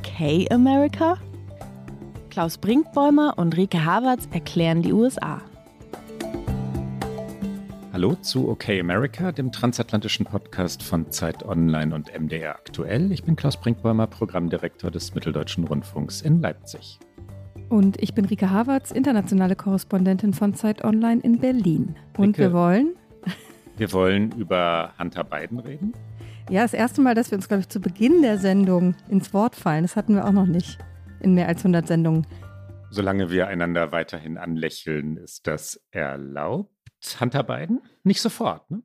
Okay America? Klaus Brinkbäumer und Rike Havertz erklären die USA. Hallo zu OK America, dem transatlantischen Podcast von Zeit Online und MDR aktuell. Ich bin Klaus Brinkbäumer, Programmdirektor des Mitteldeutschen Rundfunks in Leipzig. Und ich bin Rike Havertz, internationale Korrespondentin von Zeit Online in Berlin. Und Rike, wir wollen? Wir wollen über Hunter Biden reden. Ja, das erste Mal, dass wir uns, glaube ich, zu Beginn der Sendung ins Wort fallen. Das hatten wir auch noch nicht in mehr als 100 Sendungen. Solange wir einander weiterhin anlächeln, ist das erlaubt. Hunter Biden? Nicht sofort, ne?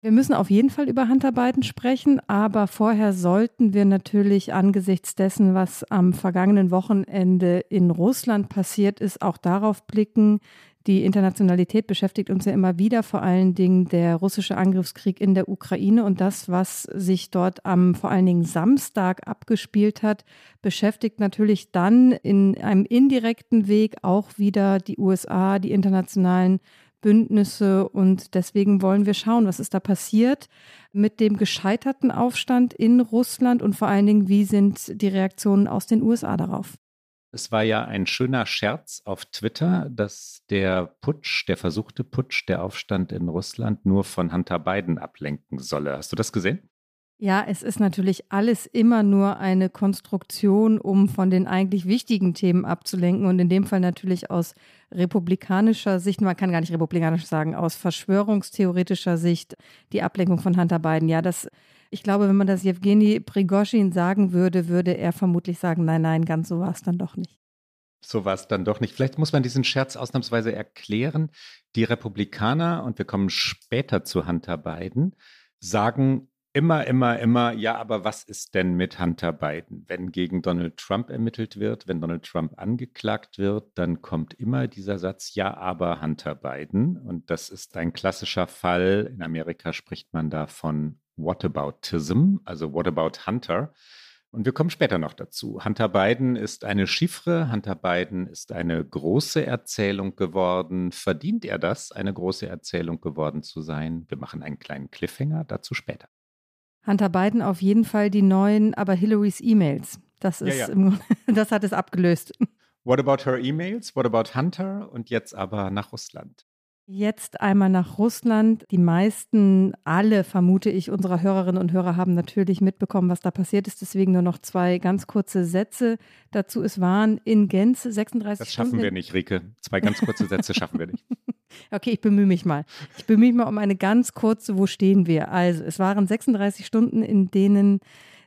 Wir müssen auf jeden Fall über Hunter Biden sprechen, aber vorher sollten wir natürlich angesichts dessen, was am vergangenen Wochenende in Russland passiert ist, auch darauf blicken. Die Internationalität beschäftigt uns ja immer wieder, vor allen Dingen der russische Angriffskrieg in der Ukraine und das, was sich dort am vor allen Dingen Samstag abgespielt hat, beschäftigt natürlich dann in einem indirekten Weg auch wieder die USA, die internationalen Bündnisse und deswegen wollen wir schauen, was ist da passiert mit dem gescheiterten Aufstand in Russland und vor allen Dingen, wie sind die Reaktionen aus den USA darauf? Es war ja ein schöner Scherz auf Twitter, dass der Putsch, der versuchte Putsch, der Aufstand in Russland nur von Hunter Biden ablenken solle. Hast du das gesehen? Ja, es ist natürlich alles immer nur eine Konstruktion, um von den eigentlich wichtigen Themen abzulenken und in dem Fall natürlich aus republikanischer Sicht, man kann gar nicht republikanisch sagen, aus verschwörungstheoretischer Sicht die Ablenkung von Hunter Biden. Ja, das, ich glaube, wenn man das Jewgeni Prigozhin sagen würde, würde er vermutlich sagen, nein, nein, ganz so war es dann doch nicht. So war es dann doch nicht. Vielleicht muss man diesen Scherz ausnahmsweise erklären. Die Republikaner, und wir kommen später zu Hunter Biden, sagen immer, immer, immer, ja, aber was ist denn mit Hunter Biden? Wenn gegen Donald Trump ermittelt wird, wenn Donald Trump angeklagt wird, dann kommt immer dieser Satz, ja, aber Hunter Biden. Und das ist ein klassischer Fall. In Amerika spricht man da von Whataboutism, also What about Hunter? Und wir kommen später noch dazu. Hunter Biden ist eine Chiffre, Hunter Biden ist eine große Erzählung geworden. Verdient er das, eine große Erzählung geworden zu sein? Wir machen einen kleinen Cliffhanger, dazu später. Hunter Biden auf jeden Fall die neuen, aber Hillarys E-Mails. Das ist ja, ja. das hat es abgelöst. What about her E-Mails? What about Hunter? Und jetzt aber nach Russland. Jetzt einmal nach Russland. Die meisten, alle vermute ich, unserer Hörerinnen und Hörer haben natürlich mitbekommen, was da passiert ist. Deswegen nur noch zwei ganz kurze Sätze dazu. Es waren in Gänze 36 Das schaffen Stunden. wir nicht, Rike. Zwei ganz kurze Sätze schaffen wir nicht. Okay, ich bemühe mich mal. Ich bemühe mich mal um eine ganz kurze, wo stehen wir? Also, es waren 36 Stunden, in denen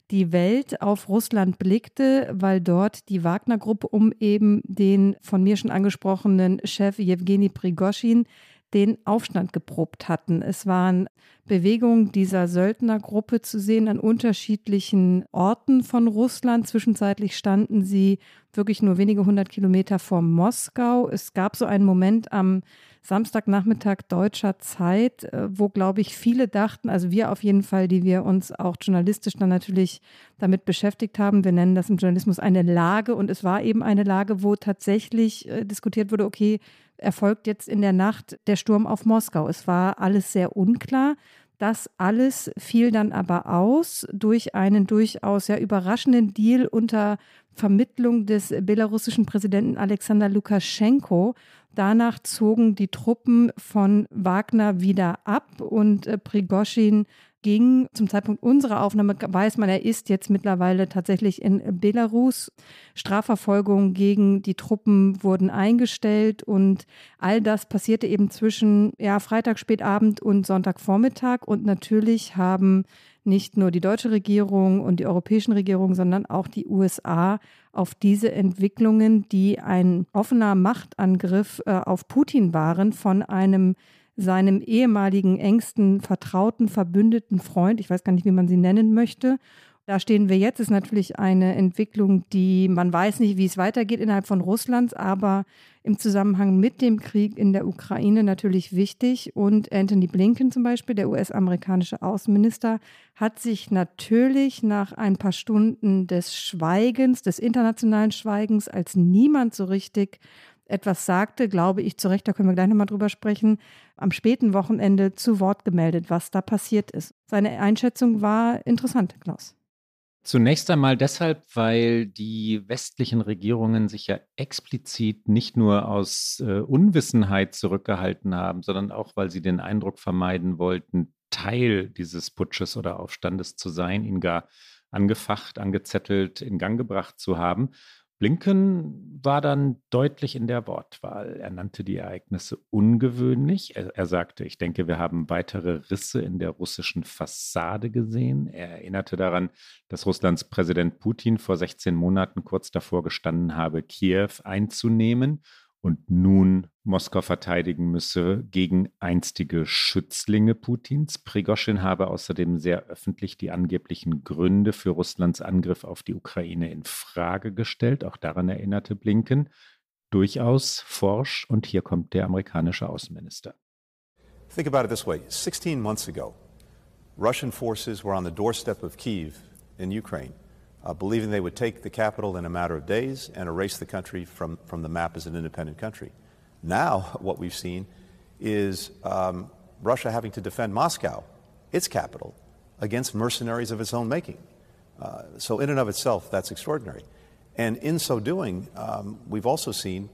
die Welt auf Russland blickte, weil dort die Wagner-Gruppe um eben den von mir schon angesprochenen Chef Jewgeni Prigoschin den Aufstand geprobt hatten. Es waren Bewegungen dieser Söldnergruppe zu sehen an unterschiedlichen Orten von Russland. Zwischenzeitlich standen sie wirklich nur wenige hundert Kilometer vor Moskau. Es gab so einen Moment am Samstagnachmittag deutscher Zeit, äh, wo, glaube ich, viele dachten, also wir auf jeden Fall, die wir uns auch journalistisch dann natürlich damit beschäftigt haben, wir nennen das im Journalismus eine Lage und es war eben eine Lage, wo tatsächlich äh, diskutiert wurde, okay, erfolgt jetzt in der Nacht der Sturm auf Moskau. Es war alles sehr unklar. Das alles fiel dann aber aus durch einen durchaus ja überraschenden Deal unter Vermittlung des belarussischen Präsidenten Alexander Lukaschenko. Danach zogen die Truppen von Wagner wieder ab und äh, Prigoschin ging. Zum Zeitpunkt unserer Aufnahme weiß man, er ist jetzt mittlerweile tatsächlich in Belarus. Strafverfolgungen gegen die Truppen wurden eingestellt und all das passierte eben zwischen ja, Freitag spätabend und Sonntagvormittag. Und natürlich haben nicht nur die deutsche Regierung und die europäischen Regierungen, sondern auch die USA auf diese Entwicklungen, die ein offener Machtangriff äh, auf Putin waren, von einem seinem ehemaligen engsten Vertrauten, Verbündeten Freund, ich weiß gar nicht, wie man sie nennen möchte. Da stehen wir jetzt, ist natürlich eine Entwicklung, die man weiß nicht, wie es weitergeht innerhalb von Russlands, aber im Zusammenhang mit dem Krieg in der Ukraine natürlich wichtig. Und Anthony Blinken zum Beispiel, der US-amerikanische Außenminister, hat sich natürlich nach ein paar Stunden des Schweigens, des internationalen Schweigens, als niemand so richtig etwas sagte, glaube ich zu Recht, da können wir gleich nochmal drüber sprechen, am späten Wochenende zu Wort gemeldet, was da passiert ist. Seine Einschätzung war interessant, Klaus. Zunächst einmal deshalb, weil die westlichen Regierungen sich ja explizit nicht nur aus äh, Unwissenheit zurückgehalten haben, sondern auch, weil sie den Eindruck vermeiden wollten, Teil dieses Putsches oder Aufstandes zu sein, ihn gar angefacht, angezettelt, in Gang gebracht zu haben. Blinken war dann deutlich in der Wortwahl. Er nannte die Ereignisse ungewöhnlich. Er, er, sagte, ich denke, wir haben weitere Risse in der russischen Fassade gesehen. Er erinnerte daran, dass Russlands Präsident Putin vor 16 Monaten kurz davor gestanden habe, Kiew einzunehmen und nun Moskau verteidigen müsse gegen einstige Schützlinge Putins. Prigoschin habe außerdem sehr öffentlich die angeblichen Gründe für Russlands Angriff auf die Ukraine in Frage gestellt. Auch daran erinnerte Blinken. Durchaus forsch. Und hier kommt der amerikanische Außenminister. Think about it this way 16 months ago, Russian forces were on the doorstep of Kiev in Ukraine. Uh, believing they would take the capital in a matter of days and erase the country from, from the map as an independent country. Now, what we've seen is um, Russia having to defend Moscow, its capital, against mercenaries of its own making. Uh, so, in and of itself, that's extraordinary. And in so doing, um, we've also seen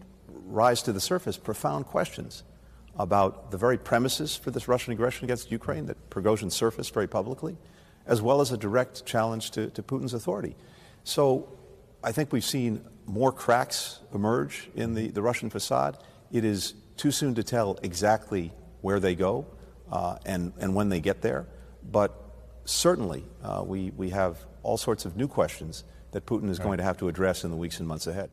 rise to the surface profound questions about the very premises for this Russian aggression against Ukraine that Prigozhin surfaced very publicly as well as a direct challenge to, to Putin's authority. So I think we've seen more cracks emerge in the, the Russian facade. It is too soon to tell exactly where they go uh, and, and when they get there. But certainly, uh, we, we have all sorts of new questions that Putin is right. going to have to address in the weeks and months ahead.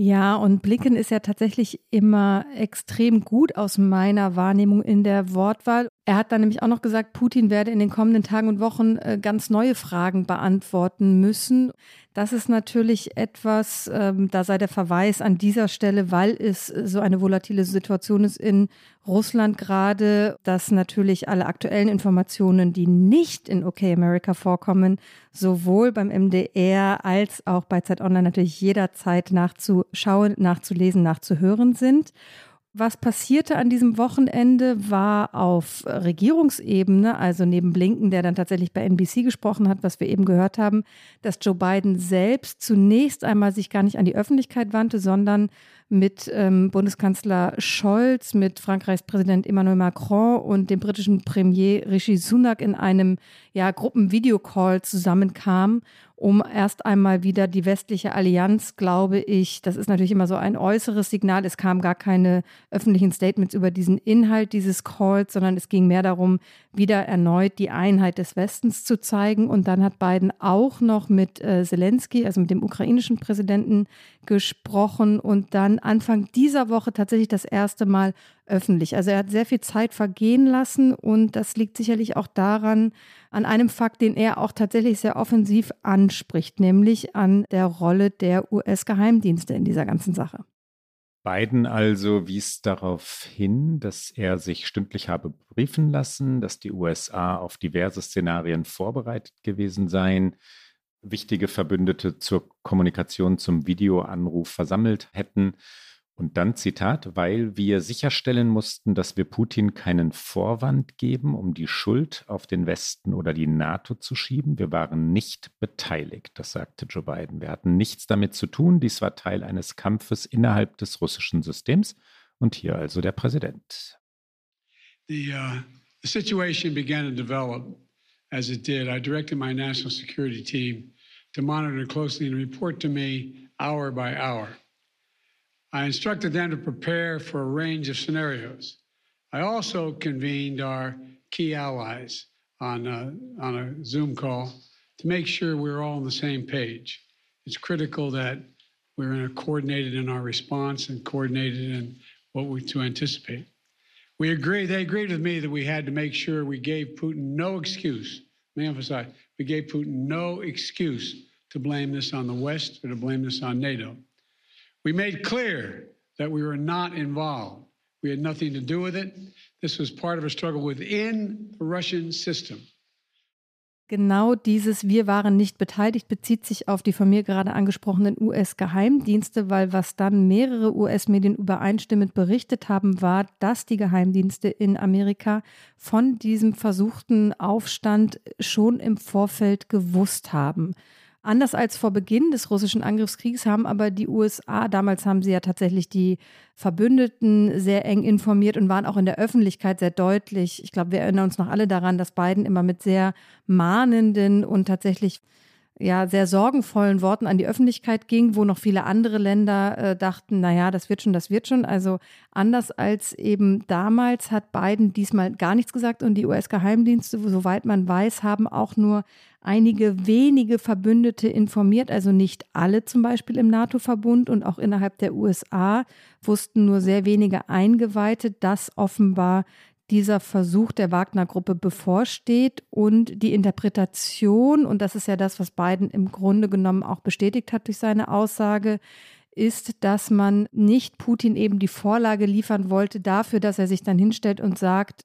Ja, und Blinken ist ja tatsächlich immer extrem gut aus meiner Wahrnehmung in der Wortwahl. Er hat dann nämlich auch noch gesagt, Putin werde in den kommenden Tagen und Wochen äh, ganz neue Fragen beantworten müssen. Das ist natürlich etwas, ähm, da sei der Verweis an dieser Stelle, weil es so eine volatile Situation ist in Russland gerade, dass natürlich alle aktuellen Informationen, die nicht in OK America vorkommen, sowohl beim MDR als auch bei Zeit Online natürlich jederzeit nachzuschauen, nachzulesen, nachzuhören sind. Was passierte an diesem Wochenende war auf Regierungsebene, also neben Blinken, der dann tatsächlich bei NBC gesprochen hat, was wir eben gehört haben, dass Joe Biden selbst zunächst einmal sich gar nicht an die Öffentlichkeit wandte, sondern mit ähm, Bundeskanzler Scholz, mit Frankreichs Präsident Emmanuel Macron und dem britischen Premier Rishi Sunak in einem ja, Gruppenvideocall zusammenkam um erst einmal wieder die westliche Allianz, glaube ich, das ist natürlich immer so ein äußeres Signal. Es kamen gar keine öffentlichen Statements über diesen Inhalt dieses Calls, sondern es ging mehr darum, wieder erneut die Einheit des Westens zu zeigen. Und dann hat Biden auch noch mit äh, Zelensky, also mit dem ukrainischen Präsidenten, gesprochen und dann Anfang dieser Woche tatsächlich das erste Mal öffentlich. Also er hat sehr viel Zeit vergehen lassen und das liegt sicherlich auch daran, an einem Fakt, den er auch tatsächlich sehr offensiv anspricht, nämlich an der Rolle der US-Geheimdienste in dieser ganzen Sache. Biden also wies darauf hin, dass er sich stündlich habe briefen lassen, dass die USA auf diverse Szenarien vorbereitet gewesen seien, wichtige Verbündete zur Kommunikation zum Videoanruf versammelt hätten und dann Zitat, weil wir sicherstellen mussten, dass wir Putin keinen Vorwand geben, um die Schuld auf den Westen oder die NATO zu schieben. Wir waren nicht beteiligt, das sagte Joe Biden. Wir hatten nichts damit zu tun. Dies war Teil eines Kampfes innerhalb des russischen Systems. Und hier also der Präsident. The, uh, the situation began to develop as it did. I directed my national security team to monitor closely and report to me hour by hour. I instructed them to prepare for a range of scenarios. I also convened our key allies on a, on a Zoom call to make sure we're all on the same page. It's critical that we're coordinated in our response and coordinated in what we to anticipate. We agree, they agreed with me that we had to make sure we gave Putin no excuse. Let me emphasize, we gave Putin no excuse to blame this on the West or to blame this on NATO. We made clear that we were not involved. We had nothing to do with it. This was part of a struggle within the Russian system. Genau dieses Wir waren nicht beteiligt bezieht sich auf die von mir gerade angesprochenen US-Geheimdienste, weil was dann mehrere US-Medien übereinstimmend berichtet haben, war, dass die Geheimdienste in Amerika von diesem versuchten Aufstand schon im Vorfeld gewusst haben. Anders als vor Beginn des russischen Angriffskriegs haben aber die USA, damals haben sie ja tatsächlich die Verbündeten sehr eng informiert und waren auch in der Öffentlichkeit sehr deutlich. Ich glaube, wir erinnern uns noch alle daran, dass Biden immer mit sehr mahnenden und tatsächlich ja sehr sorgenvollen Worten an die Öffentlichkeit ging, wo noch viele andere Länder äh, dachten, naja, das wird schon, das wird schon. Also anders als eben damals hat Biden diesmal gar nichts gesagt und die US-Geheimdienste, soweit man weiß, haben auch nur einige wenige Verbündete informiert, also nicht alle zum Beispiel im NATO-Verbund und auch innerhalb der USA wussten nur sehr wenige Eingeweihte, dass offenbar dieser Versuch der Wagner-Gruppe bevorsteht und die Interpretation, und das ist ja das, was Biden im Grunde genommen auch bestätigt hat durch seine Aussage, ist, dass man nicht Putin eben die Vorlage liefern wollte dafür, dass er sich dann hinstellt und sagt,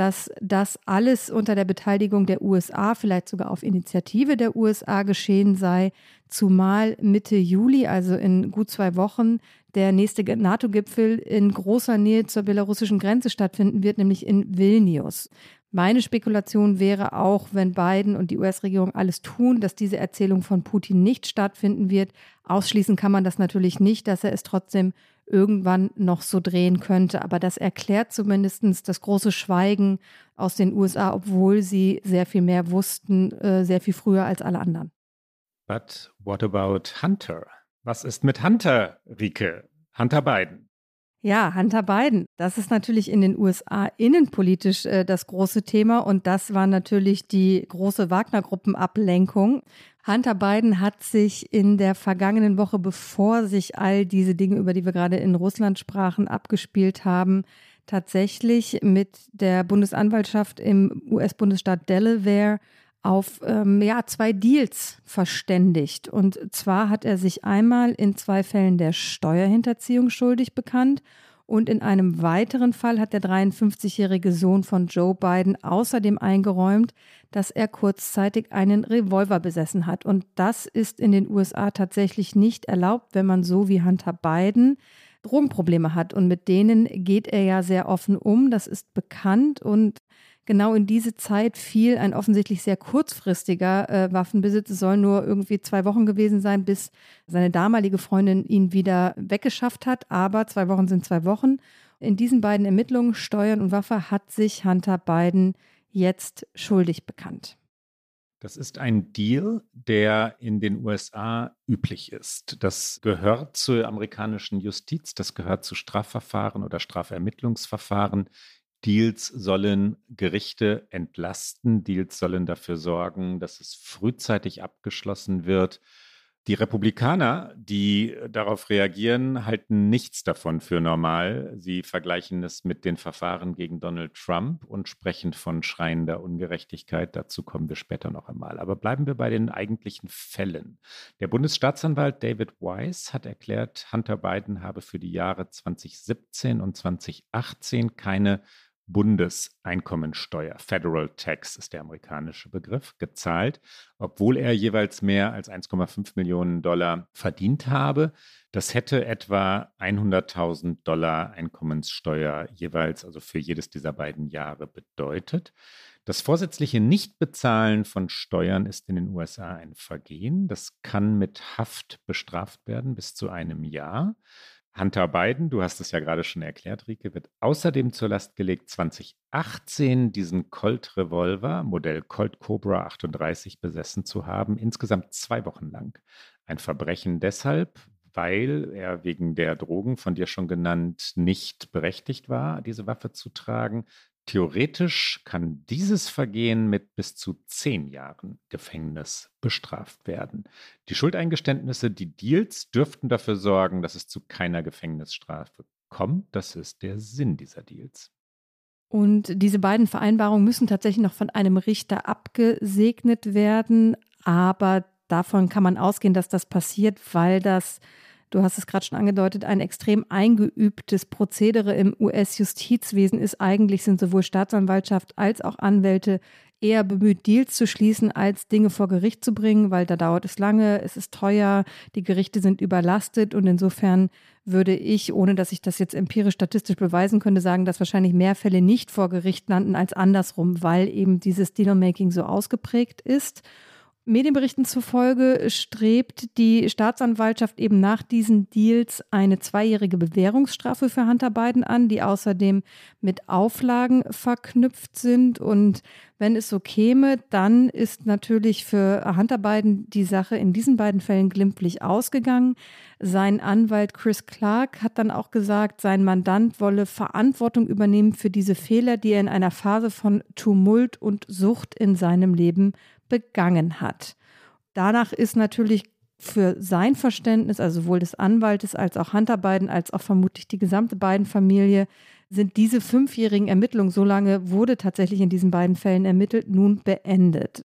dass das alles unter der Beteiligung der USA, vielleicht sogar auf Initiative der USA geschehen sei, zumal Mitte Juli, also in gut zwei Wochen, der nächste NATO-Gipfel in großer Nähe zur belarussischen Grenze stattfinden wird, nämlich in Vilnius. Meine Spekulation wäre auch, wenn Biden und die US-Regierung alles tun, dass diese Erzählung von Putin nicht stattfinden wird. Ausschließen kann man das natürlich nicht, dass er es trotzdem irgendwann noch so drehen könnte. Aber das erklärt zumindest das große Schweigen aus den USA, obwohl sie sehr viel mehr wussten, äh, sehr viel früher als alle anderen. But what about Hunter? Was ist mit Hunter, Rike? Hunter Biden? Ja, Hunter Biden. Das ist natürlich in den USA innenpolitisch äh, das große Thema und das war natürlich die große Wagner-Gruppenablenkung. Hunter Biden hat sich in der vergangenen Woche, bevor sich all diese Dinge, über die wir gerade in Russland sprachen, abgespielt haben, tatsächlich mit der Bundesanwaltschaft im US-Bundesstaat Delaware auf ähm, ja, zwei Deals verständigt. Und zwar hat er sich einmal in zwei Fällen der Steuerhinterziehung schuldig bekannt und in einem weiteren Fall hat der 53-jährige Sohn von Joe Biden außerdem eingeräumt, dass er kurzzeitig einen Revolver besessen hat. Und das ist in den USA tatsächlich nicht erlaubt, wenn man so wie Hunter Biden Drogenprobleme hat. Und mit denen geht er ja sehr offen um. Das ist bekannt. Und genau in diese Zeit fiel ein offensichtlich sehr kurzfristiger äh, Waffenbesitz. Es soll nur irgendwie zwei Wochen gewesen sein, bis seine damalige Freundin ihn wieder weggeschafft hat. Aber zwei Wochen sind zwei Wochen. In diesen beiden Ermittlungen, Steuern und Waffe, hat sich Hunter Biden jetzt schuldig bekannt. Das ist ein Deal, der in den USA üblich ist. Das gehört zur amerikanischen Justiz, das gehört zu Strafverfahren oder Strafermittlungsverfahren, Deals sollen Gerichte entlasten, Deals sollen dafür sorgen, dass es frühzeitig abgeschlossen wird. Die Republikaner, die darauf reagieren, halten nichts davon für normal. Sie vergleichen es mit den Verfahren gegen Donald Trump und sprechen von schreiender Ungerechtigkeit. Dazu kommen wir später noch einmal. Aber bleiben wir bei den eigentlichen Fällen. Der Bundesstaatsanwalt David Weiss hat erklärt, Hunter Biden habe für die Jahre 2017 und 2018 keine Bundeseinkommensteuer, Federal Tax ist der amerikanische Begriff, gezahlt, obwohl er jeweils mehr als 1,5 Millionen Dollar verdient habe. Das hätte etwa 100.000 Dollar Einkommenssteuer jeweils, also für jedes dieser beiden Jahre bedeutet. Das vorsätzliche Nichtbezahlen von Steuern ist in den USA ein Vergehen. Das kann mit Haft bestraft werden bis zu einem Jahr. Hunter Biden, du hast es ja gerade schon erklärt, Rike, wird außerdem zur Last gelegt, 2018 diesen Colt Revolver, Modell Colt Cobra 38, besessen zu haben, insgesamt zwei Wochen lang. Ein Verbrechen deshalb, weil er wegen der Drogen, von dir schon genannt, nicht berechtigt war, diese Waffe zu tragen. Theoretisch kann dieses Vergehen mit bis zu zehn Jahren Gefängnis bestraft werden. Die Schuldeingeständnisse, die Deals dürften dafür sorgen, dass es zu keiner Gefängnisstrafe kommt. Das ist der Sinn dieser Deals. Und diese beiden Vereinbarungen müssen tatsächlich noch von einem Richter abgesegnet werden. Aber davon kann man ausgehen, dass das passiert, weil das du hast es gerade schon angedeutet, ein extrem eingeübtes Prozedere im US-Justizwesen ist. Eigentlich sind sowohl Staatsanwaltschaft als auch Anwälte eher bemüht, Deals zu schließen, als Dinge vor Gericht zu bringen, weil da dauert es lange, es ist teuer, die Gerichte sind überlastet und insofern würde ich, ohne dass ich das jetzt empirisch statistisch beweisen könnte, sagen, dass wahrscheinlich mehr Fälle nicht vor Gericht landen als andersrum, weil eben dieses Dealmaking so ausgeprägt ist. Medienberichten zufolge strebt die Staatsanwaltschaft eben nach diesen Deals eine zweijährige Bewährungsstrafe für Hunter Biden an, die außerdem mit Auflagen verknüpft sind. Und wenn es so käme, dann ist natürlich für Hunter Biden die Sache in diesen beiden Fällen glimpflich ausgegangen. Sein Anwalt Chris Clark hat dann auch gesagt, sein Mandant wolle Verantwortung übernehmen für diese Fehler, die er in einer Phase von Tumult und Sucht in seinem Leben begangen hat. Danach ist natürlich für sein Verständnis, also sowohl des Anwaltes als auch Hunter Biden, als auch vermutlich die gesamte Biden-Familie, sind diese fünfjährigen Ermittlungen, so lange wurde tatsächlich in diesen beiden Fällen ermittelt, nun beendet.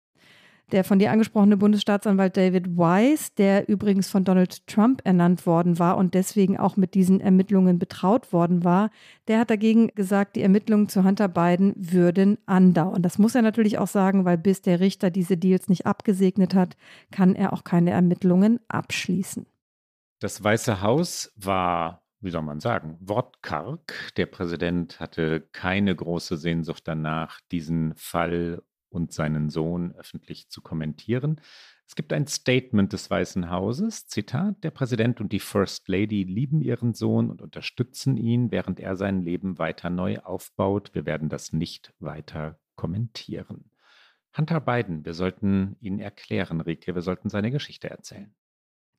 Der von dir angesprochene Bundesstaatsanwalt David Weiss, der übrigens von Donald Trump ernannt worden war und deswegen auch mit diesen Ermittlungen betraut worden war, der hat dagegen gesagt, die Ermittlungen zu Hunter Biden würden andauern. Das muss er natürlich auch sagen, weil bis der Richter diese Deals nicht abgesegnet hat, kann er auch keine Ermittlungen abschließen. Das Weiße Haus war wie soll man sagen, wortkarg. Der Präsident hatte keine große Sehnsucht danach, diesen Fall und seinen Sohn öffentlich zu kommentieren. Es gibt ein Statement des Weißen Hauses, Zitat, der Präsident und die First Lady lieben ihren Sohn und unterstützen ihn, während er sein Leben weiter neu aufbaut. Wir werden das nicht weiter kommentieren. Hunter Biden, wir sollten ihn erklären, Rike, wir sollten seine Geschichte erzählen.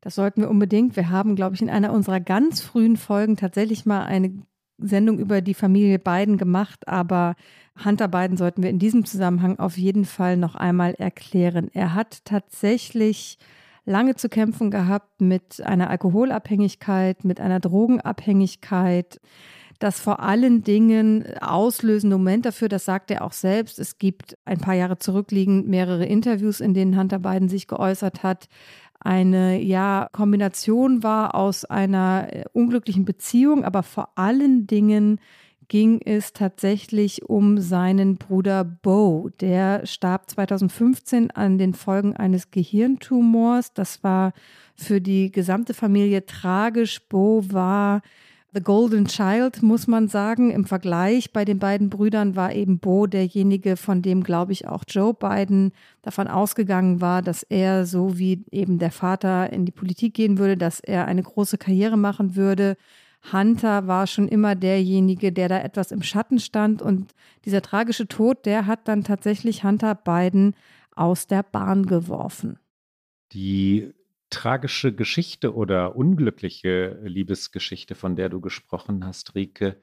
Das sollten wir unbedingt. Wir haben, glaube ich, in einer unserer ganz frühen Folgen tatsächlich mal eine Sendung über die Familie Biden gemacht, aber Hunter Biden sollten wir in diesem Zusammenhang auf jeden Fall noch einmal erklären. Er hat tatsächlich lange zu kämpfen gehabt mit einer Alkoholabhängigkeit, mit einer Drogenabhängigkeit. Das vor allen Dingen auslösende Moment dafür, das sagt er auch selbst. Es gibt ein paar Jahre zurückliegend mehrere Interviews, in denen Hunter Biden sich geäußert hat, eine ja Kombination war aus einer äh, unglücklichen Beziehung, aber vor allen Dingen ging es tatsächlich um seinen Bruder Bo. Der starb 2015 an den Folgen eines Gehirntumors. Das war für die gesamte Familie tragisch. Bo war The Golden Child, muss man sagen. Im Vergleich bei den beiden Brüdern war eben Bo derjenige, von dem, glaube ich, auch Joe Biden davon ausgegangen war, dass er, so wie eben der Vater in die Politik gehen würde, dass er eine große Karriere machen würde. Hunter war schon immer derjenige, der da etwas im Schatten stand. Und dieser tragische Tod, der hat dann tatsächlich Hunter Biden aus der Bahn geworfen. Die tragische Geschichte oder unglückliche Liebesgeschichte, von der du gesprochen hast, Rike,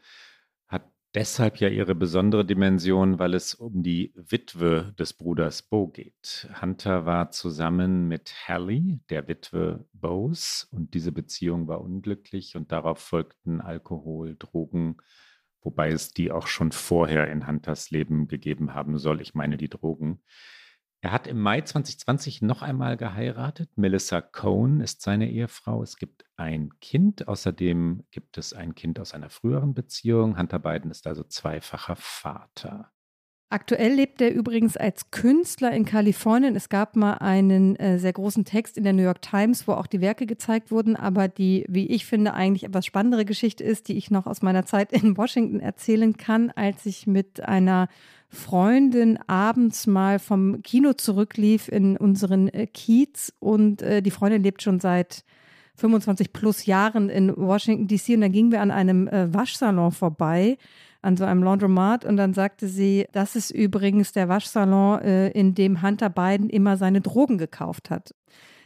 hat deshalb ja ihre besondere Dimension, weil es um die Witwe des Bruders Bo geht. Hunter war zusammen mit Hallie, der Witwe Bos, und diese Beziehung war unglücklich und darauf folgten Alkohol, Drogen, wobei es die auch schon vorher in Hunters Leben gegeben haben soll. Ich meine die Drogen. Er hat im Mai 2020 noch einmal geheiratet. Melissa Cohn ist seine Ehefrau. Es gibt ein Kind. Außerdem gibt es ein Kind aus einer früheren Beziehung. Hunter Biden ist also zweifacher Vater. Aktuell lebt er übrigens als Künstler in Kalifornien. Es gab mal einen äh, sehr großen Text in der New York Times, wo auch die Werke gezeigt wurden. Aber die, wie ich finde, eigentlich etwas spannendere Geschichte ist, die ich noch aus meiner Zeit in Washington erzählen kann, als ich mit einer Freundin abends mal vom Kino zurücklief in unseren äh, Kiez und äh, die Freundin lebt schon seit 25 plus Jahren in Washington DC und dann gingen wir an einem äh, Waschsalon vorbei, an so einem Laundromat und dann sagte sie, das ist übrigens der Waschsalon, äh, in dem Hunter Biden immer seine Drogen gekauft hat.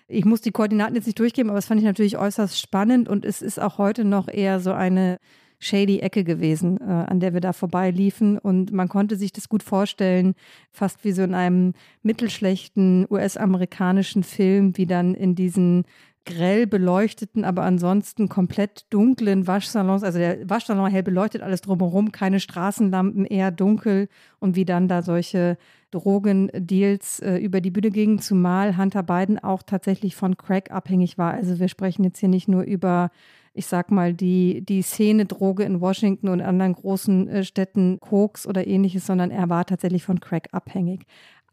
Ich muss die Koordinaten jetzt nicht durchgeben, aber das fand ich natürlich äußerst spannend und es ist auch heute noch eher so eine shady Ecke gewesen, äh, an der wir da vorbeiliefen. Und man konnte sich das gut vorstellen, fast wie so in einem mittelschlechten US-amerikanischen Film, wie dann in diesen grell beleuchteten, aber ansonsten komplett dunklen Waschsalons. Also der Waschsalon hell beleuchtet, alles drumherum, keine Straßenlampen, eher dunkel. Und wie dann da solche Drogendeals äh, über die Bühne gingen, zumal Hunter Biden auch tatsächlich von Crack abhängig war. Also wir sprechen jetzt hier nicht nur über ich sag mal, die, die Szene Droge in Washington und anderen großen äh, Städten, Koks oder ähnliches, sondern er war tatsächlich von Crack abhängig.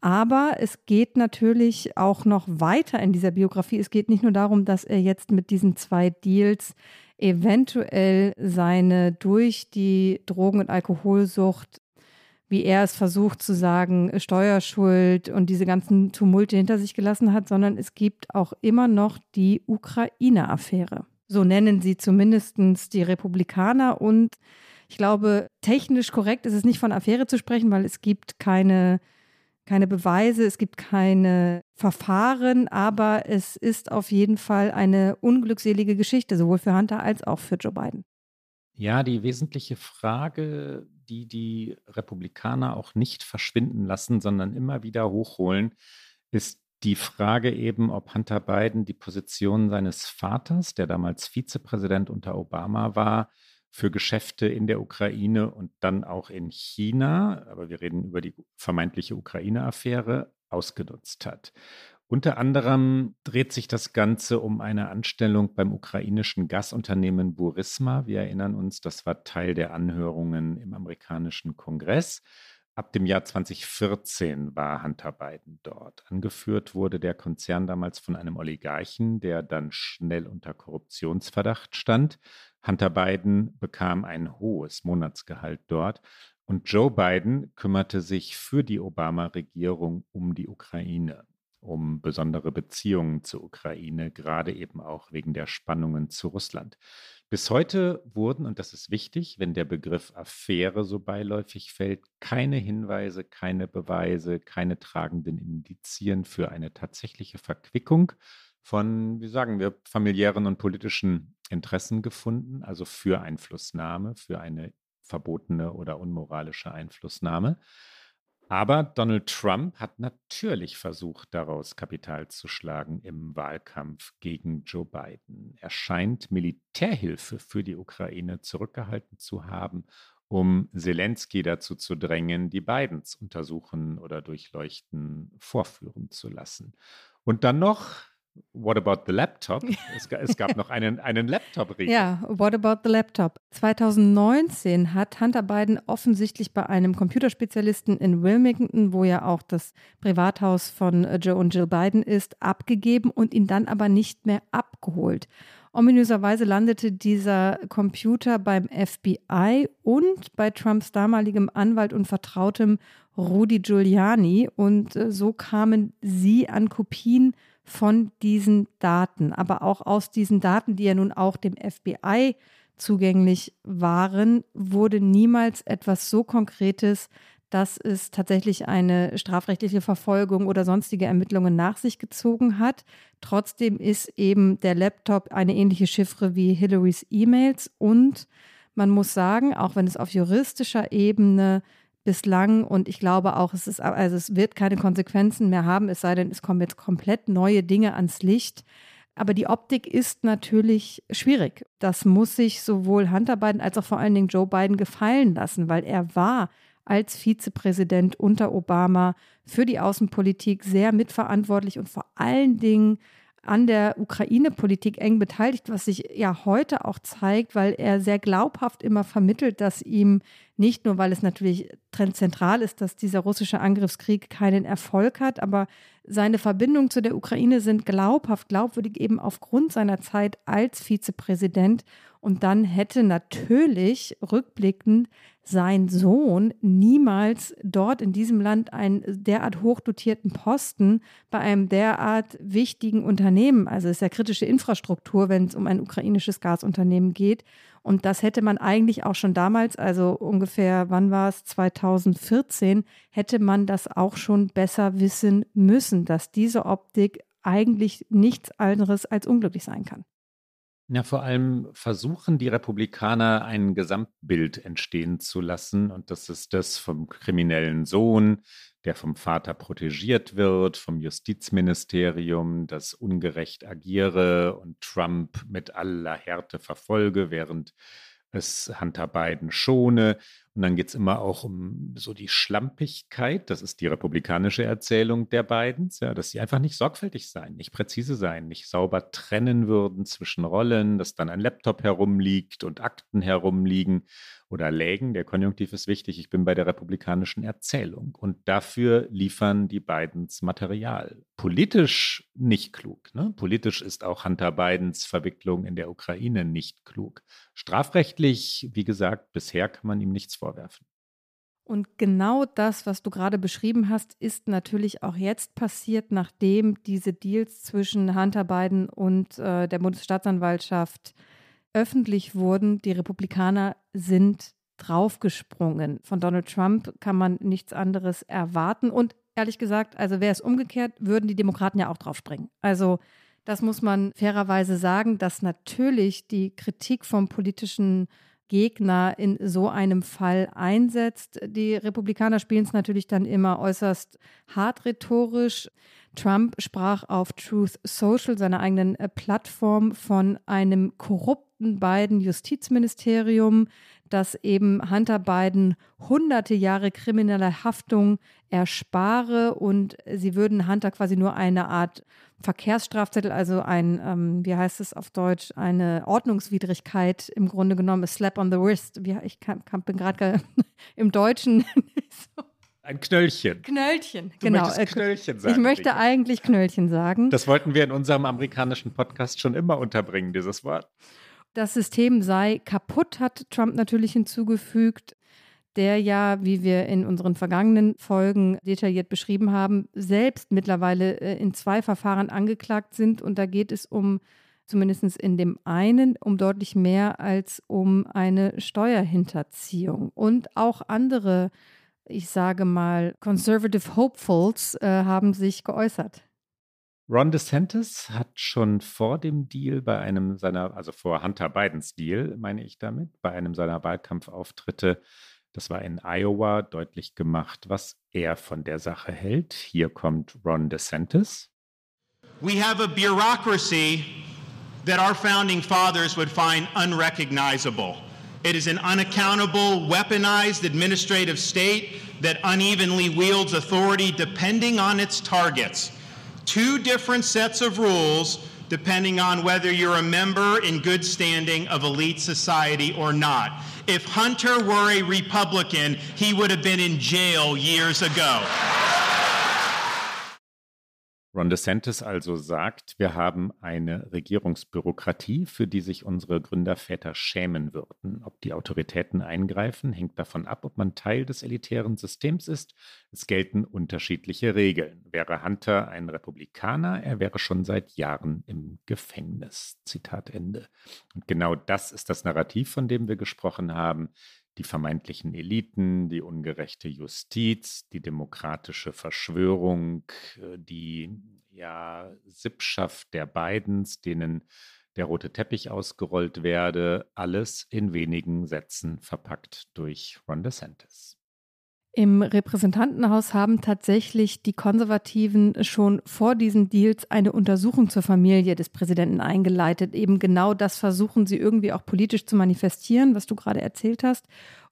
Aber es geht natürlich auch noch weiter in dieser Biografie. Es geht nicht nur darum, dass er jetzt mit diesen zwei Deals eventuell seine durch die Drogen- und Alkoholsucht, wie er es versucht zu sagen, Steuerschuld und diese ganzen Tumulte hinter sich gelassen hat, sondern es gibt auch immer noch die Ukraine-Affäre. So nennen sie zumindest die Republikaner und ich glaube, technisch korrekt ist es nicht von Affäre zu sprechen, weil es gibt keine keine Beweise, es gibt keine Verfahren, aber es ist auf jeden Fall eine unglückselige Geschichte, sowohl für Hunter als auch für Joe Biden. Ja, die wesentliche Frage, die die Republikaner auch nicht verschwinden lassen, sondern immer wieder hochholen, ist die Frage eben, ob Hunter Biden die Position seines Vaters, der damals Vizepräsident unter Obama war, für Geschäfte in der Ukraine und dann auch in China, aber wir reden über die vermeintliche Ukraine-Affäre, ausgenutzt hat. Unter anderem dreht sich das Ganze um eine Anstellung beim ukrainischen Gasunternehmen Burisma. Wir erinnern uns, das war Teil der Anhörungen im amerikanischen Kongress. Ab dem Jahr 2014 war Hunter Biden dort. Angeführt wurde der Konzern damals von einem Oligarchen, der dann schnell unter Korruptionsverdacht stand. Hunter Biden bekam ein hohes Monatsgehalt dort und Joe Biden kümmerte sich für die Obama-Regierung um die Ukraine, um besondere Beziehungen zur Ukraine, gerade eben auch wegen der Spannungen zu Russland. Bis heute wurden, und das ist wichtig, wenn der Begriff Affäre so beiläufig fällt, keine Hinweise, keine Beweise, keine tragenden Indizien für eine tatsächliche Verquickung von, wie sagen wir, familiären und politischen Interessen gefunden, also für Einflussnahme, für eine verbotene oder unmoralische Einflussnahme. Aber Donald Trump hat natürlich versucht, daraus Kapital zu schlagen im Wahlkampf gegen Joe Biden. Er scheint Militärhilfe für die Ukraine zurückgehalten zu haben, um Zelensky dazu zu drängen, die Bidens untersuchen oder durchleuchten, vorführen zu lassen. Und dann noch What about the laptop? Es, es gab noch einen, einen laptop -Regel. Ja, What about the laptop? 2019 hat Hunter Biden offensichtlich bei einem Computerspezialisten in Wilmington, wo ja auch das Privathaus von äh, Joe und Jill Biden ist, abgegeben und ihn dann aber nicht mehr abgeholt. Ominöserweise landete dieser Computer beim FBI und bei Trumps damaligem Anwalt und Vertrautem Rudy Giuliani und äh, so kamen sie an Kopien von diesen Daten, aber auch aus diesen Daten, die ja nun auch dem FBI zugänglich waren, wurde niemals etwas so Konkretes, dass es tatsächlich eine strafrechtliche Verfolgung oder sonstige Ermittlungen nach sich gezogen hat. Trotzdem ist eben der Laptop eine ähnliche Chiffre wie Hillarys E-Mails und man muss sagen, auch wenn es auf juristischer Ebene bislang und ich glaube auch, es ist, also es wird keine Konsequenzen mehr haben, es sei denn, es kommen jetzt komplett neue Dinge ans Licht. Aber die Optik ist natürlich schwierig. Das muss sich sowohl Hunter Biden als auch vor allen Dingen Joe Biden gefallen lassen, weil er war als Vizepräsident unter Obama für die Außenpolitik sehr mitverantwortlich und vor allen Dingen an der Ukraine-Politik eng beteiligt, was sich ja heute auch zeigt, weil er sehr glaubhaft immer vermittelt, dass ihm nicht nur, weil es natürlich zentral ist, dass dieser russische Angriffskrieg keinen Erfolg hat, aber seine Verbindungen zu der Ukraine sind glaubhaft, glaubwürdig eben aufgrund seiner Zeit als Vizepräsident. Und dann hätte natürlich rückblickend sein Sohn niemals dort in diesem Land einen derart hochdotierten Posten bei einem derart wichtigen Unternehmen, also es ist ja kritische Infrastruktur, wenn es um ein ukrainisches Gasunternehmen geht. Und das hätte man eigentlich auch schon damals, also ungefähr, wann war es, 2014, hätte man das auch schon besser wissen müssen, dass diese Optik eigentlich nichts anderes als unglücklich sein kann. Ja, vor allem versuchen die Republikaner ein Gesamtbild entstehen zu lassen. Und das ist das vom kriminellen Sohn, der vom Vater protegiert wird, vom Justizministerium, das ungerecht agiere und Trump mit aller Härte verfolge, während es Hunter Biden schone. Und dann geht es immer auch um so die Schlampigkeit. Das ist die republikanische Erzählung der Bidens, ja, dass sie einfach nicht sorgfältig sein, nicht präzise sein, nicht sauber trennen würden zwischen Rollen, dass dann ein Laptop herumliegt und Akten herumliegen oder lägen. Der Konjunktiv ist wichtig. Ich bin bei der republikanischen Erzählung. Und dafür liefern die Bidens Material. Politisch nicht klug. Ne? Politisch ist auch Hunter Bidens Verwicklung in der Ukraine nicht klug. Strafrechtlich, wie gesagt, bisher kann man ihm nichts vorwerfen. Und genau das, was du gerade beschrieben hast, ist natürlich auch jetzt passiert, nachdem diese Deals zwischen Hunter Biden und äh, der Bundesstaatsanwaltschaft öffentlich wurden. Die Republikaner sind draufgesprungen. Von Donald Trump kann man nichts anderes erwarten. Und ehrlich gesagt, also wäre es umgekehrt, würden die Demokraten ja auch draufspringen. Also das muss man fairerweise sagen, dass natürlich die Kritik vom politischen Gegner in so einem Fall einsetzt. Die Republikaner spielen es natürlich dann immer äußerst hart rhetorisch. Trump sprach auf Truth Social, seiner eigenen äh, Plattform, von einem korrupten beiden Justizministerium, das eben Hunter Biden hunderte Jahre krimineller Haftung erspare und sie würden Hunter quasi nur eine Art Verkehrsstrafzettel, also ein, ähm, wie heißt es auf Deutsch, eine Ordnungswidrigkeit im Grunde genommen, a slap on the wrist. Wie, ich kann, kann, bin gerade im Deutschen so. Ein Knöllchen. Knöllchen, du genau. Äh, Knöllchen sagen, ich möchte Rika. eigentlich Knöllchen sagen. Das wollten wir in unserem amerikanischen Podcast schon immer unterbringen, dieses Wort. Das System sei kaputt, hat Trump natürlich hinzugefügt der ja, wie wir in unseren vergangenen Folgen detailliert beschrieben haben, selbst mittlerweile äh, in zwei Verfahren angeklagt sind. Und da geht es um, zumindest in dem einen, um deutlich mehr als um eine Steuerhinterziehung. Und auch andere, ich sage mal, Conservative Hopefuls äh, haben sich geäußert. Ron DeSantis hat schon vor dem Deal bei einem seiner, also vor Hunter Bidens Deal, meine ich damit, bei einem seiner Wahlkampfauftritte das war in Iowa deutlich gemacht, was er von der Sache hält. Hier kommt Ron DeSantis. We have a bureaucracy that our founding fathers would find unrecognizable. It is an unaccountable, weaponized administrative state that unevenly wields authority depending on its targets. Two different sets of rules depending on whether you're a member in good standing of elite society or not. If Hunter were a Republican, he would have been in jail years ago. Ron DeSantis also sagt, wir haben eine Regierungsbürokratie, für die sich unsere Gründerväter schämen würden. Ob die Autoritäten eingreifen, hängt davon ab, ob man Teil des elitären Systems ist. Es gelten unterschiedliche Regeln. Wäre Hunter ein Republikaner, er wäre schon seit Jahren im Gefängnis. Zitat Ende. Und genau das ist das Narrativ, von dem wir gesprochen haben die vermeintlichen Eliten, die ungerechte Justiz, die demokratische Verschwörung, äh, die ja, Sippschaft der Bidens, denen der rote Teppich ausgerollt werde, alles in wenigen Sätzen verpackt durch Ron DeSantis. Im Repräsentantenhaus haben tatsächlich die Konservativen schon vor diesen Deals eine Untersuchung zur Familie des Präsidenten eingeleitet. Eben genau das versuchen sie irgendwie auch politisch zu manifestieren, was du gerade erzählt hast.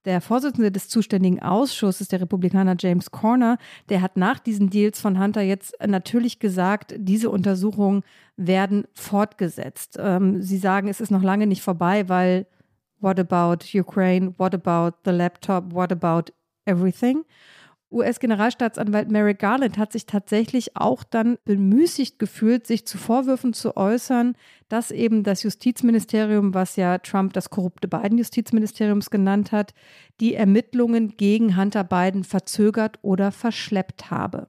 Der Vorsitzende des zuständigen Ausschusses, der Republikaner James Corner, der hat nach diesen Deals von Hunter jetzt natürlich gesagt, diese Untersuchungen werden fortgesetzt. Ähm, sie sagen, es ist noch lange nicht vorbei, weil what about Ukraine? What about the laptop? What about everything. US-Generalstaatsanwalt Merrick Garland hat sich tatsächlich auch dann bemüßigt gefühlt, sich zu Vorwürfen zu äußern, dass eben das Justizministerium, was ja Trump das korrupte Biden-Justizministeriums genannt hat, die Ermittlungen gegen Hunter Biden verzögert oder verschleppt habe.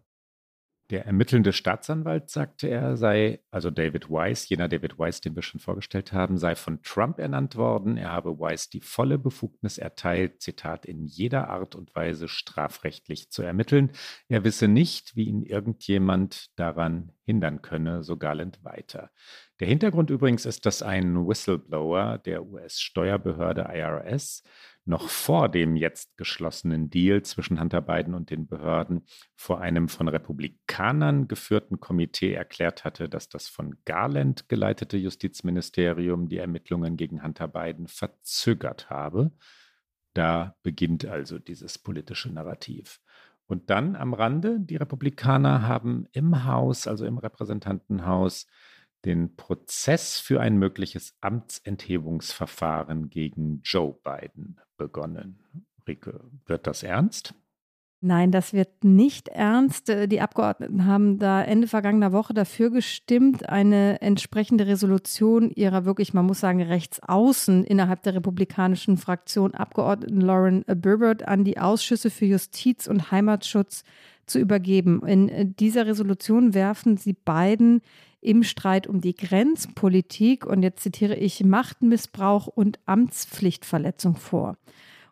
Der ermittelnde Staatsanwalt, sagte er, sei, also David Weiss, jener David Weiss, den wir schon vorgestellt haben, sei von Trump ernannt worden. Er habe Weiss die volle Befugnis erteilt, Zitat, in jeder Art und Weise strafrechtlich zu ermitteln. Er wisse nicht, wie ihn irgendjemand daran hindern könne, so Garland weiter. Der Hintergrund übrigens ist, dass ein Whistleblower der US-Steuerbehörde IRS noch vor dem jetzt geschlossenen Deal zwischen Hunter Biden und den Behörden vor einem von Republikanern geführten Komitee erklärt hatte, dass das von Garland geleitete Justizministerium die Ermittlungen gegen Hunter Biden verzögert habe. Da beginnt also dieses politische Narrativ. Und dann am Rande, die Republikaner haben im Haus, also im Repräsentantenhaus, den Prozess für ein mögliches Amtsenthebungsverfahren gegen Joe Biden begonnen. Rike, wird das ernst? Nein, das wird nicht ernst. Äh, die Abgeordneten haben da Ende vergangener Woche dafür gestimmt, eine entsprechende Resolution ihrer wirklich, man muss sagen, rechtsaußen innerhalb der republikanischen Fraktion Abgeordneten Lauren Burbert an die Ausschüsse für Justiz und Heimatschutz zu übergeben. In äh, dieser Resolution werfen sie beiden im Streit um die Grenzpolitik und jetzt zitiere ich Machtmissbrauch und Amtspflichtverletzung vor.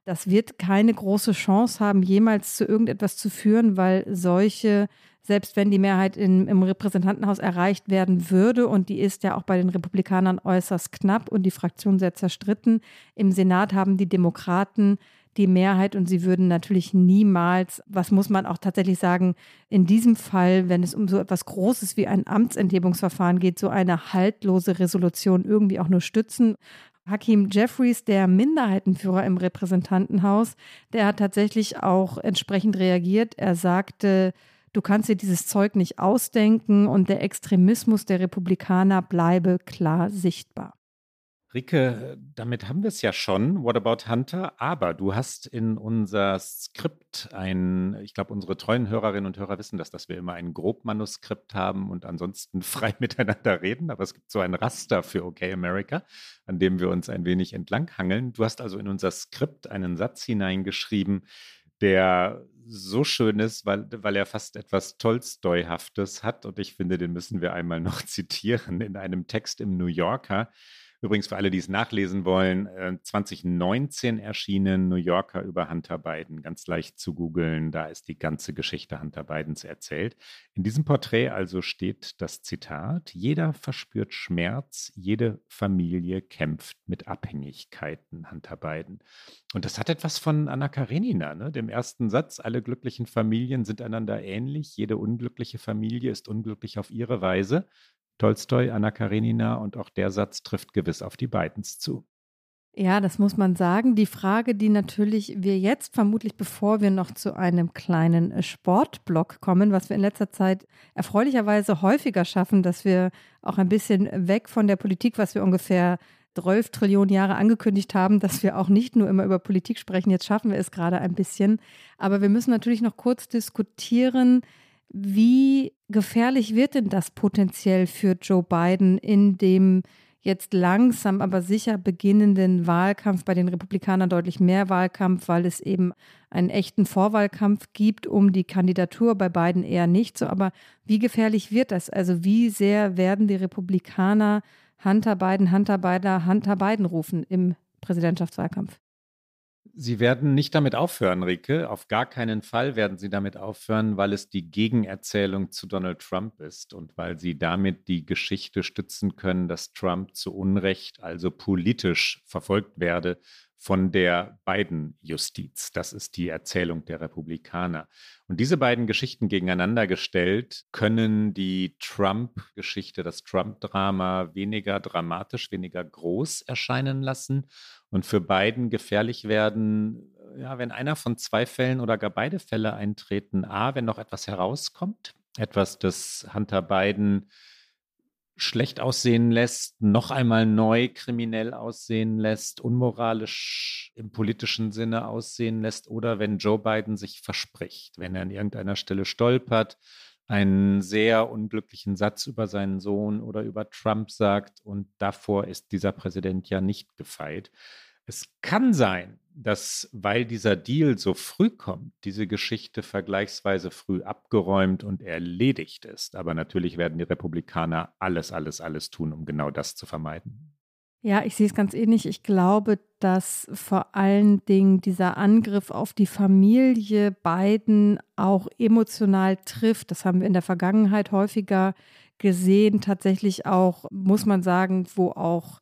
Das wird keine große Chance haben, jemals zu irgendetwas zu führen, weil solche, selbst wenn die Mehrheit in, im Repräsentantenhaus erreicht werden würde, und die ist ja auch bei den Republikanern äußerst knapp und die Fraktion sehr zerstritten, im Senat haben die Demokraten die Mehrheit und sie würden natürlich niemals, was muss man auch tatsächlich sagen, in diesem Fall, wenn es um so etwas Großes wie ein Amtsenthebungsverfahren geht, so eine haltlose Resolution irgendwie auch nur stützen. Hakim Jeffries, der Minderheitenführer im Repräsentantenhaus, der hat tatsächlich auch entsprechend reagiert. Er sagte, du kannst dir dieses Zeug nicht ausdenken und der Extremismus der Republikaner bleibe klar sichtbar. Rike, damit haben wir es ja schon, What About Hunter, aber du hast in unser Skript ein, ich glaube, unsere treuen Hörerinnen und Hörer wissen das, dass wir immer ein Grobmanuskript haben und ansonsten frei miteinander reden, aber es gibt so ein Raster für OK America, an dem wir uns ein wenig entlanghangeln. Du hast also in unser Skript einen Satz hineingeschrieben, der so schön ist, weil, weil er fast etwas Tolstoi-haftes hat. Und ich finde, den müssen wir einmal noch zitieren in einem Text im New Yorker Übrigens für alle, die es nachlesen wollen, 2019 äh, erschienen New Yorker über Hunter Biden. Ganz leicht zu googeln, da ist die ganze Geschichte Hunter Bidens erzählt. In diesem Porträt also steht das Zitat, jeder verspürt Schmerz, jede Familie kämpft mit Abhängigkeiten, Hunter Biden. Und das hat etwas von Anna Karenina, ne? dem ersten Satz, alle glücklichen Familien sind einander ähnlich, jede unglückliche Familie ist unglücklich auf ihre Weise. Tolstoi, Anna Karenina und auch der Satz trifft gewiss auf die Bidens zu. Ja, das muss man sagen. Die Frage, die natürlich wir jetzt vermutlich, bevor wir noch zu einem kleinen äh, Sportblock kommen, was wir in letzter Zeit erfreulicherweise häufiger schaffen, dass wir auch ein bisschen weg von der Politik, was wir ungefähr 12 Trillionen Jahre angekündigt haben, dass wir auch nicht nur immer über Politik sprechen. Jetzt schaffen wir es gerade ein bisschen. Aber wir müssen natürlich noch kurz diskutieren, wie gefährlich wird denn das potenziell für Joe Biden in dem jetzt langsam, aber sicher beginnenden Wahlkampf bei den Republikanern deutlich mehr Wahlkampf, weil es eben einen echten Vorwahlkampf gibt um die Kandidatur, bei Biden eher nicht so. Aber wie gefährlich wird das? Also wie sehr werden die Republikaner Hunter Biden, Hunter Biden, Hunter Biden rufen im Präsidentschaftswahlkampf? Sie werden nicht damit aufhören, Rike. Auf gar keinen Fall werden Sie damit aufhören, weil es die Gegenerzählung zu Donald Trump ist und weil Sie damit die Geschichte stützen können, dass Trump zu Unrecht, also politisch verfolgt werde von der Biden-Justiz. Das ist die Erzählung der Republikaner. Und diese beiden Geschichten gegeneinander gestellt, können die Trump-Geschichte, das Trump-Drama weniger dramatisch, weniger groß erscheinen lassen und für Biden gefährlich werden, ja, wenn einer von zwei Fällen oder gar beide Fälle eintreten. A, wenn noch etwas herauskommt, etwas, das Hunter Biden schlecht aussehen lässt, noch einmal neu kriminell aussehen lässt, unmoralisch im politischen Sinne aussehen lässt oder wenn Joe Biden sich verspricht, wenn er an irgendeiner Stelle stolpert, einen sehr unglücklichen Satz über seinen Sohn oder über Trump sagt und davor ist dieser Präsident ja nicht gefeit. Es kann sein, dass, weil dieser Deal so früh kommt, diese Geschichte vergleichsweise früh abgeräumt und erledigt ist. Aber natürlich werden die Republikaner alles, alles, alles tun, um genau das zu vermeiden. Ja, ich sehe es ganz ähnlich. Ich glaube, dass vor allen Dingen dieser Angriff auf die Familie Biden auch emotional trifft. Das haben wir in der Vergangenheit häufiger gesehen. Tatsächlich auch, muss man sagen, wo auch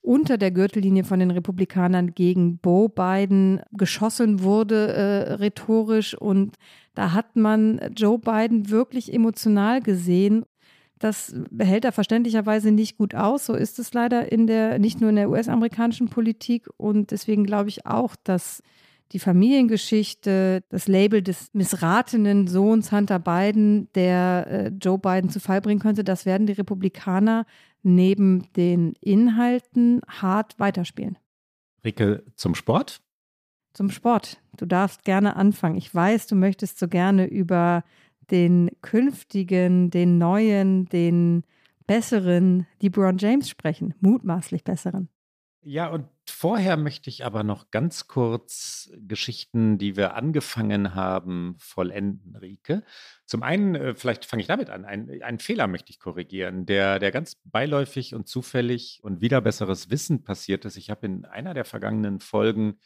unter der Gürtellinie von den Republikanern gegen Bo Biden geschossen wurde, äh, rhetorisch. Und da hat man Joe Biden wirklich emotional gesehen. Das hält er verständlicherweise nicht gut aus. So ist es leider in der, nicht nur in der US-amerikanischen Politik. Und deswegen glaube ich auch, dass die Familiengeschichte, das Label des missratenen Sohns Hunter Biden, der äh, Joe Biden zu Fall bringen könnte, das werden die Republikaner neben den Inhalten hart weiterspielen. Ricke, zum Sport? Zum Sport. Du darfst gerne anfangen. Ich weiß, du möchtest so gerne über den künftigen, den neuen, den besseren LeBron James sprechen, mutmaßlich besseren. Ja, und vorher möchte ich aber noch ganz kurz Geschichten, die wir angefangen haben, vollenden, Rike. Zum einen, äh, vielleicht fange ich damit an, ein, einen Fehler möchte ich korrigieren, der, der ganz beiläufig und zufällig und wieder besseres Wissen passiert ist. Ich habe in einer der vergangenen Folgen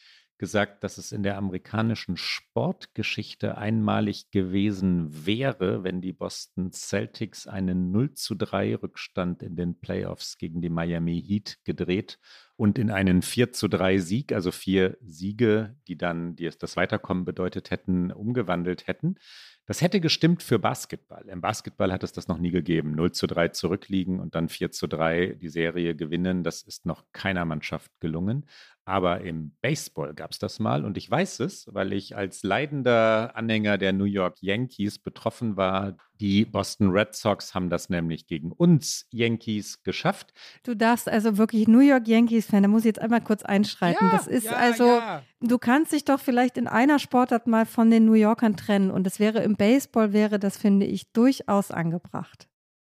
gesagt, dass es in der amerikanischen Sportgeschichte einmalig gewesen wäre, wenn die Boston Celtics einen 0 zu 3 Rückstand in den Playoffs gegen die Miami Heat gedreht und in einen 4 zu 3 Sieg, also vier Siege, die dann die das Weiterkommen bedeutet hätten, umgewandelt hätten. Das hätte gestimmt für Basketball. Im Basketball hat es das noch nie gegeben. 0 zu 3 zurückliegen und dann 4 zu 3 die Serie gewinnen. Das ist noch keiner Mannschaft gelungen. Aber im Baseball gab es das mal und ich weiß es, weil ich als leidender Anhänger der New York Yankees betroffen war. Die Boston Red Sox haben das nämlich gegen uns Yankees geschafft. Du darfst also wirklich New York Yankees-Fan, da muss ich jetzt einmal kurz einschreiten. Ja, das ist ja, also, ja. du kannst dich doch vielleicht in einer Sportart mal von den New Yorkern trennen und es wäre im Baseball, wäre das, finde ich, durchaus angebracht.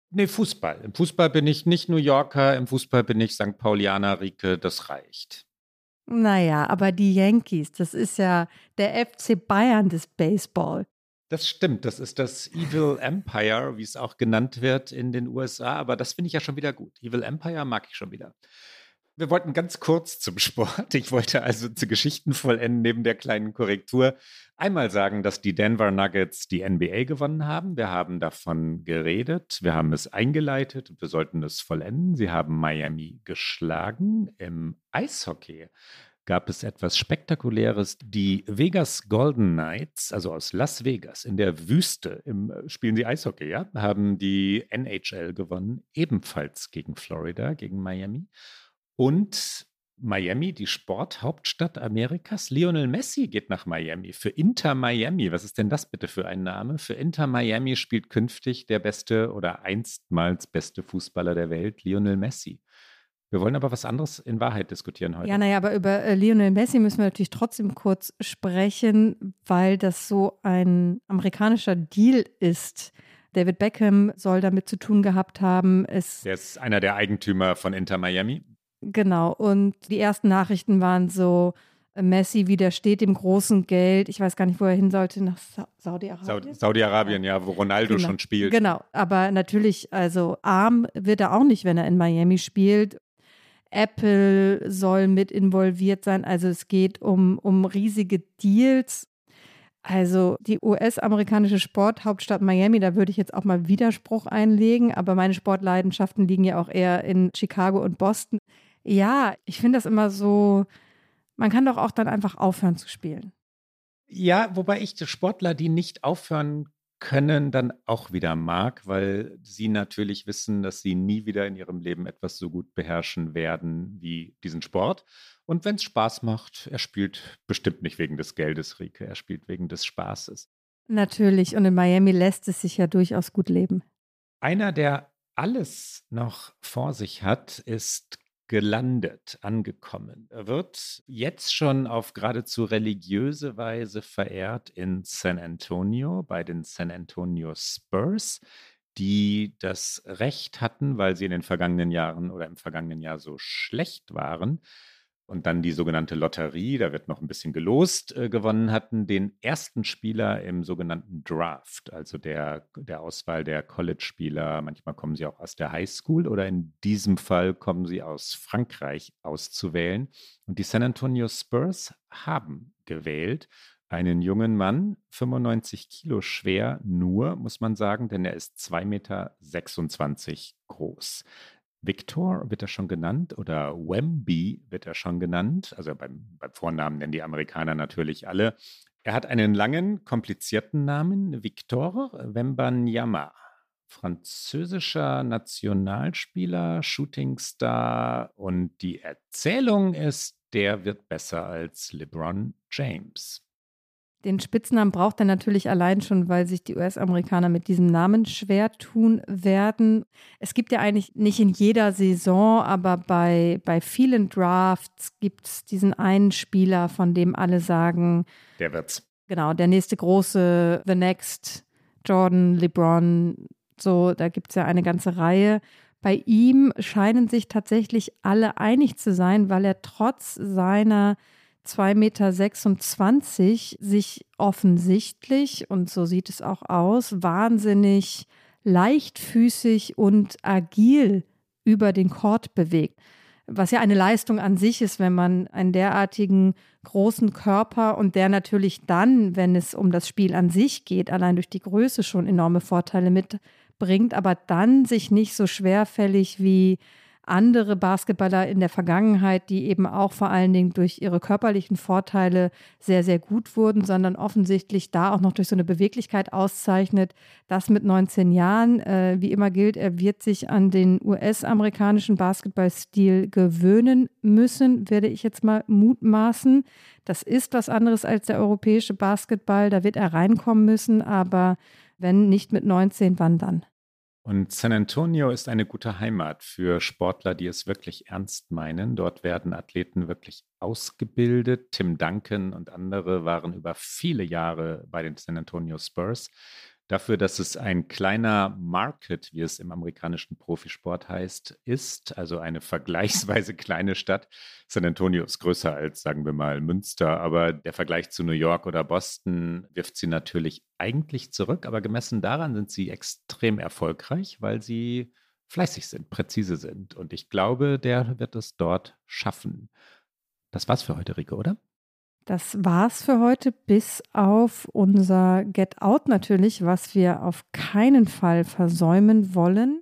Nee, Fußball. Im Fußball bin ich nicht New Yorker, im Fußball bin ich St. Paulianer, Rike, das reicht. Naja, aber die Yankees, das ist ja der FC Bayern des Baseball. Das stimmt, das ist das Evil Empire, wie es auch genannt wird in den USA, aber das finde ich ja schon wieder gut. Evil Empire mag ich schon wieder. Wir wollten ganz kurz zum Sport. Ich wollte also zu Geschichten vollenden, neben der kleinen Korrektur. Einmal sagen, dass die Denver Nuggets die NBA gewonnen haben. Wir haben davon geredet. Wir haben es eingeleitet. Wir sollten es vollenden. Sie haben Miami geschlagen. Im Eishockey gab es etwas Spektakuläres. Die Vegas Golden Knights, also aus Las Vegas in der Wüste, im, spielen sie Eishockey, ja, haben die NHL gewonnen, ebenfalls gegen Florida, gegen Miami. Und Miami, die Sporthauptstadt Amerikas. Lionel Messi geht nach Miami für Inter Miami. Was ist denn das bitte für ein Name? Für Inter Miami spielt künftig der beste oder einstmals beste Fußballer der Welt, Lionel Messi. Wir wollen aber was anderes in Wahrheit diskutieren heute. Ja, naja, aber über äh, Lionel Messi müssen wir natürlich trotzdem kurz sprechen, weil das so ein amerikanischer Deal ist. David Beckham soll damit zu tun gehabt haben. Es Der ist einer der Eigentümer von Inter Miami. Genau, und die ersten Nachrichten waren so, äh, Messi widersteht dem großen Geld. Ich weiß gar nicht, wo er hin sollte, nach Sa Saudi-Arabien. Saudi-Arabien, ja, wo Ronaldo genau. schon spielt. Genau, aber natürlich, also arm wird er auch nicht, wenn er in Miami spielt. Apple soll mit involviert sein. Also es geht um, um riesige Deals. Also die US-amerikanische Sporthauptstadt Miami, da würde ich jetzt auch mal Widerspruch einlegen, aber meine Sportleidenschaften liegen ja auch eher in Chicago und Boston. Ja, ich finde das immer so, man kann doch auch dann einfach aufhören zu spielen. Ja, wobei ich Sportler, die nicht aufhören können, dann auch wieder mag, weil sie natürlich wissen, dass sie nie wieder in ihrem Leben etwas so gut beherrschen werden wie diesen Sport. Und wenn es Spaß macht, er spielt bestimmt nicht wegen des Geldes, Rike, er spielt wegen des Spaßes. Natürlich, und in Miami lässt es sich ja durchaus gut leben. Einer, der alles noch vor sich hat, ist gelandet, angekommen. Er wird jetzt schon auf geradezu religiöse Weise verehrt in San Antonio bei den San Antonio Spurs, die das Recht hatten, weil sie in den vergangenen Jahren oder im vergangenen Jahr so schlecht waren, und dann die sogenannte Lotterie, da wird noch ein bisschen gelost, äh, gewonnen hatten, den ersten Spieler im sogenannten Draft, also der, der Auswahl der College-Spieler. Manchmal kommen sie auch aus der Highschool oder in diesem Fall kommen sie aus Frankreich auszuwählen. Und die San Antonio Spurs haben gewählt einen jungen Mann, 95 Kilo schwer, nur, muss man sagen, denn er ist 2,26 Meter groß. Victor wird er schon genannt oder Wemby wird er schon genannt. Also beim, beim Vornamen nennen die Amerikaner natürlich alle. Er hat einen langen, komplizierten Namen, Victor Wembanyama. Französischer Nationalspieler, Shootingstar und die Erzählung ist, der wird besser als LeBron James. Den Spitznamen braucht er natürlich allein schon, weil sich die US-Amerikaner mit diesem Namen schwer tun werden. Es gibt ja eigentlich nicht in jeder Saison, aber bei, bei vielen Drafts gibt es diesen einen Spieler, von dem alle sagen, der wird's. Genau, der nächste große, The Next, Jordan, LeBron, so, da gibt es ja eine ganze Reihe. Bei ihm scheinen sich tatsächlich alle einig zu sein, weil er trotz seiner 2,26 Meter sich offensichtlich, und so sieht es auch aus, wahnsinnig leichtfüßig und agil über den Court bewegt. Was ja eine Leistung an sich ist, wenn man einen derartigen großen Körper und der natürlich dann, wenn es um das Spiel an sich geht, allein durch die Größe schon enorme Vorteile mitbringt, aber dann sich nicht so schwerfällig wie andere Basketballer in der Vergangenheit, die eben auch vor allen Dingen durch ihre körperlichen Vorteile sehr, sehr gut wurden, sondern offensichtlich da auch noch durch so eine Beweglichkeit auszeichnet. Das mit 19 Jahren, äh, wie immer gilt, er wird sich an den US-amerikanischen Basketballstil gewöhnen müssen, werde ich jetzt mal mutmaßen. Das ist was anderes als der europäische Basketball, da wird er reinkommen müssen, aber wenn nicht mit 19, wann dann? Und San Antonio ist eine gute Heimat für Sportler, die es wirklich ernst meinen. Dort werden Athleten wirklich ausgebildet. Tim Duncan und andere waren über viele Jahre bei den San Antonio Spurs dafür, dass es ein kleiner Market, wie es im amerikanischen Profisport heißt, ist, also eine vergleichsweise kleine Stadt. San Antonio ist größer als, sagen wir mal, Münster, aber der Vergleich zu New York oder Boston wirft sie natürlich eigentlich zurück, aber gemessen daran sind sie extrem erfolgreich, weil sie fleißig sind, präzise sind. Und ich glaube, der wird es dort schaffen. Das war's für heute, Rico, oder? Das war's für heute, bis auf unser Get Out natürlich, was wir auf keinen Fall versäumen wollen.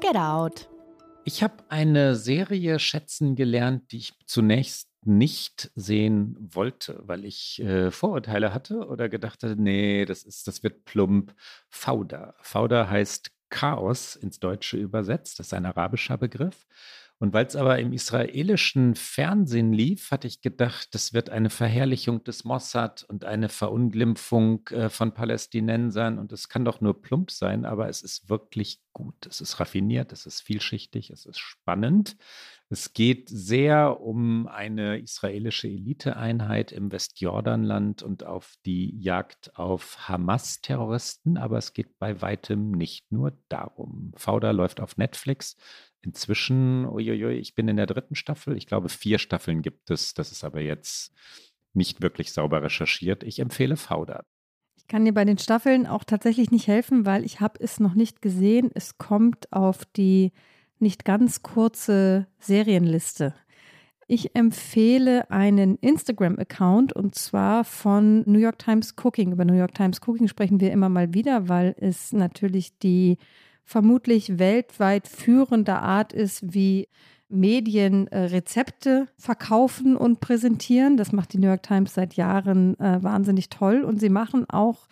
Get Out. Ich habe eine Serie schätzen gelernt, die ich zunächst nicht sehen wollte, weil ich äh, Vorurteile hatte oder gedacht hatte, nee, das ist, das wird plump. Fauda. Fauda heißt Chaos ins Deutsche übersetzt. Das ist ein arabischer Begriff. Und weil es aber im israelischen Fernsehen lief, hatte ich gedacht, das wird eine Verherrlichung des Mossad und eine Verunglimpfung äh, von Palästinensern. Und es kann doch nur plump sein, aber es ist wirklich gut. Es ist raffiniert, es ist vielschichtig, es ist spannend. Es geht sehr um eine israelische Eliteeinheit im Westjordanland und auf die Jagd auf Hamas-Terroristen, aber es geht bei weitem nicht nur darum. Fauda läuft auf Netflix inzwischen, uiuiui, ich bin in der dritten Staffel. Ich glaube, vier Staffeln gibt es. Das ist aber jetzt nicht wirklich sauber recherchiert. Ich empfehle Fauda. Ich kann dir bei den Staffeln auch tatsächlich nicht helfen, weil ich habe es noch nicht gesehen. Es kommt auf die nicht ganz kurze Serienliste. Ich empfehle einen Instagram-Account und zwar von New York Times Cooking. Über New York Times Cooking sprechen wir immer mal wieder, weil es natürlich die vermutlich weltweit führende Art ist, wie Medien äh, Rezepte verkaufen und präsentieren. Das macht die New York Times seit Jahren äh, wahnsinnig toll. Und sie machen auch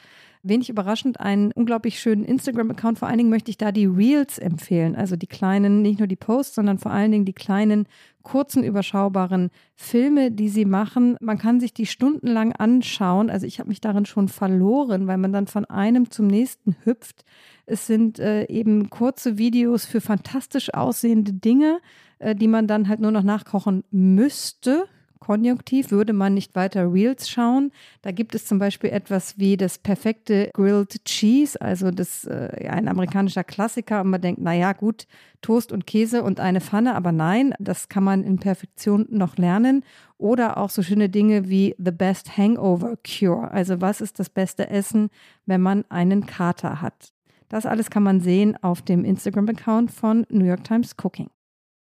wenig überraschend einen unglaublich schönen Instagram-Account. Vor allen Dingen möchte ich da die Reels empfehlen. Also die kleinen, nicht nur die Posts, sondern vor allen Dingen die kleinen, kurzen, überschaubaren Filme, die sie machen. Man kann sich die stundenlang anschauen. Also ich habe mich darin schon verloren, weil man dann von einem zum nächsten hüpft. Es sind äh, eben kurze Videos für fantastisch aussehende Dinge, äh, die man dann halt nur noch nachkochen müsste. Konjunktiv würde man nicht weiter Reels schauen. Da gibt es zum Beispiel etwas wie das perfekte Grilled Cheese, also das äh, ein amerikanischer Klassiker. Und man denkt, naja, gut, Toast und Käse und eine Pfanne, aber nein, das kann man in Perfektion noch lernen. Oder auch so schöne Dinge wie The Best Hangover Cure. Also was ist das beste Essen, wenn man einen Kater hat? Das alles kann man sehen auf dem Instagram-Account von New York Times Cooking.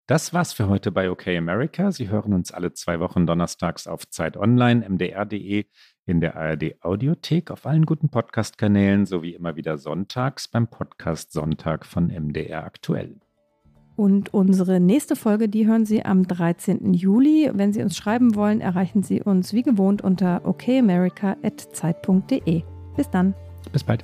Das war's für heute bei OK America. Sie hören uns alle zwei Wochen donnerstags auf Zeit Online, mdr.de, in der ARD Audiothek, auf allen guten Podcast-Kanälen sowie immer wieder sonntags beim Podcast Sonntag von MDR aktuell. Und unsere nächste Folge, die hören Sie am 13. Juli. Wenn Sie uns schreiben wollen, erreichen Sie uns wie gewohnt unter okamerica.zeit.de. Bis dann. Bis bald.